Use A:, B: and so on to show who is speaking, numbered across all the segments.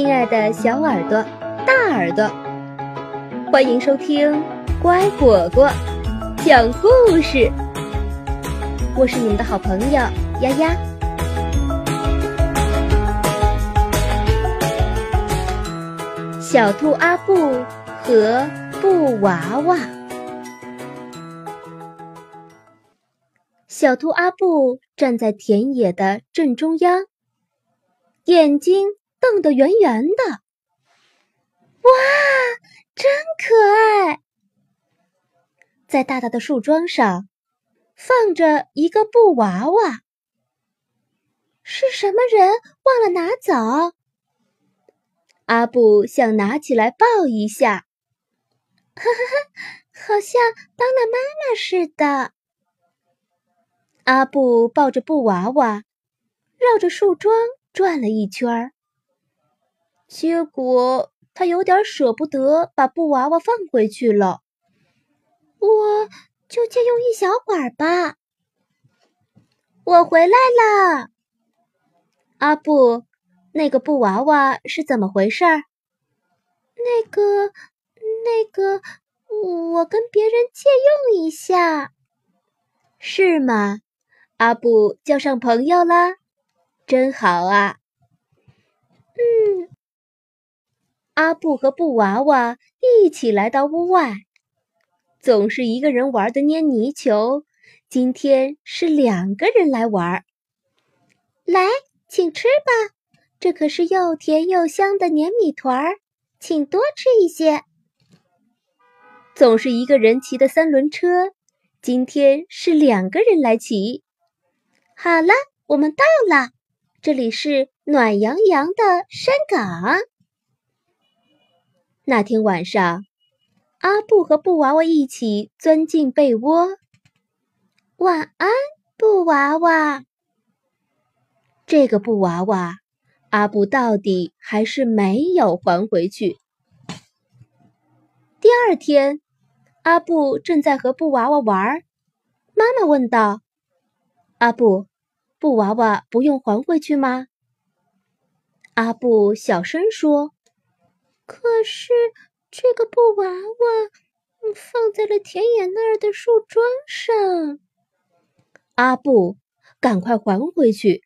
A: 亲爱的小耳朵、大耳朵，欢迎收听《乖果果讲故事》。我是你们的好朋友丫丫。小兔阿布和布娃娃。小兔阿布站在田野的正中央，眼睛。瞪得圆圆的，哇，真可爱！在大大的树桩上放着一个布娃娃，是什么人忘了拿走？阿布想拿起来抱一下，呵呵呵，好像当了妈妈似的。阿布抱着布娃娃，绕着树桩转了一圈儿。结果他有点舍不得把布娃娃放回去了，我就借用一小会儿吧。我回来了，阿布，那个布娃娃是怎么回事？那个，那个，我跟别人借用一下，是吗？阿布交上朋友了，真好啊。嗯。阿布和布娃娃一起来到屋外，总是一个人玩的捏泥球，今天是两个人来玩。来，请吃吧，这可是又甜又香的粘米团儿，请多吃一些。总是一个人骑的三轮车，今天是两个人来骑。好了，我们到了，这里是暖洋洋的山岗。那天晚上，阿布和布娃娃一起钻进被窝。晚安，布娃娃。这个布娃娃，阿布到底还是没有还回去。第二天，阿布正在和布娃娃玩，妈妈问道：“阿布，布娃娃不用还回去吗？”阿布小声说。可是这个布娃娃放在了田野那儿的树桩上。阿布，赶快还回去！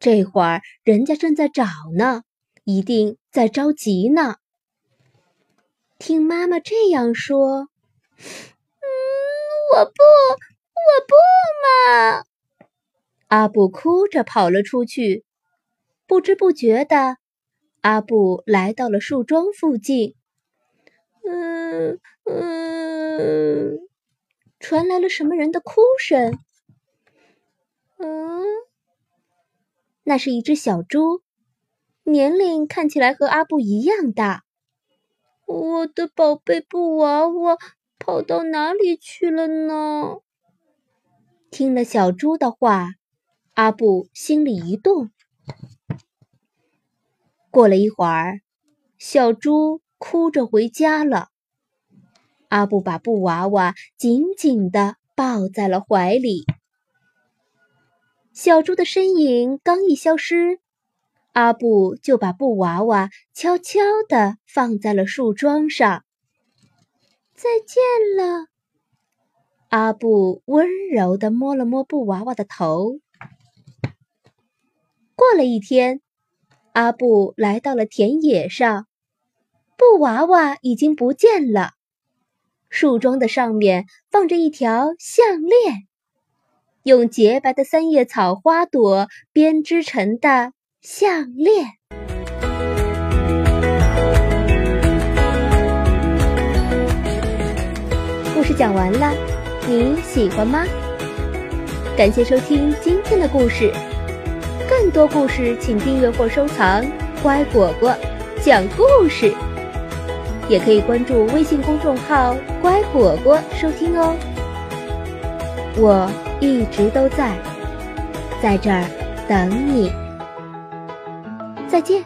A: 这会儿人家正在找呢，一定在着急呢。听妈妈这样说，嗯，我不，我不嘛！阿布哭着跑了出去，不知不觉的。阿布来到了树桩附近，嗯嗯，传来了什么人的哭声？嗯，那是一只小猪，年龄看起来和阿布一样大。我的宝贝布娃娃跑到哪里去了呢？听了小猪的话，阿布心里一动。过了一会儿，小猪哭着回家了。阿布把布娃娃紧紧地抱在了怀里。小猪的身影刚一消失，阿布就把布娃娃悄悄地放在了树桩上。再见了，阿布温柔地摸了摸布娃娃的头。过了一天。阿布来到了田野上，布娃娃已经不见了。树桩的上面放着一条项链，用洁白的三叶草花朵编织成的项链。故事讲完了，你喜欢吗？感谢收听今天的故事。更多故事，请订阅或收藏《乖果果讲故事》，也可以关注微信公众号“乖果果”收听哦。我一直都在，在这儿等你。再见。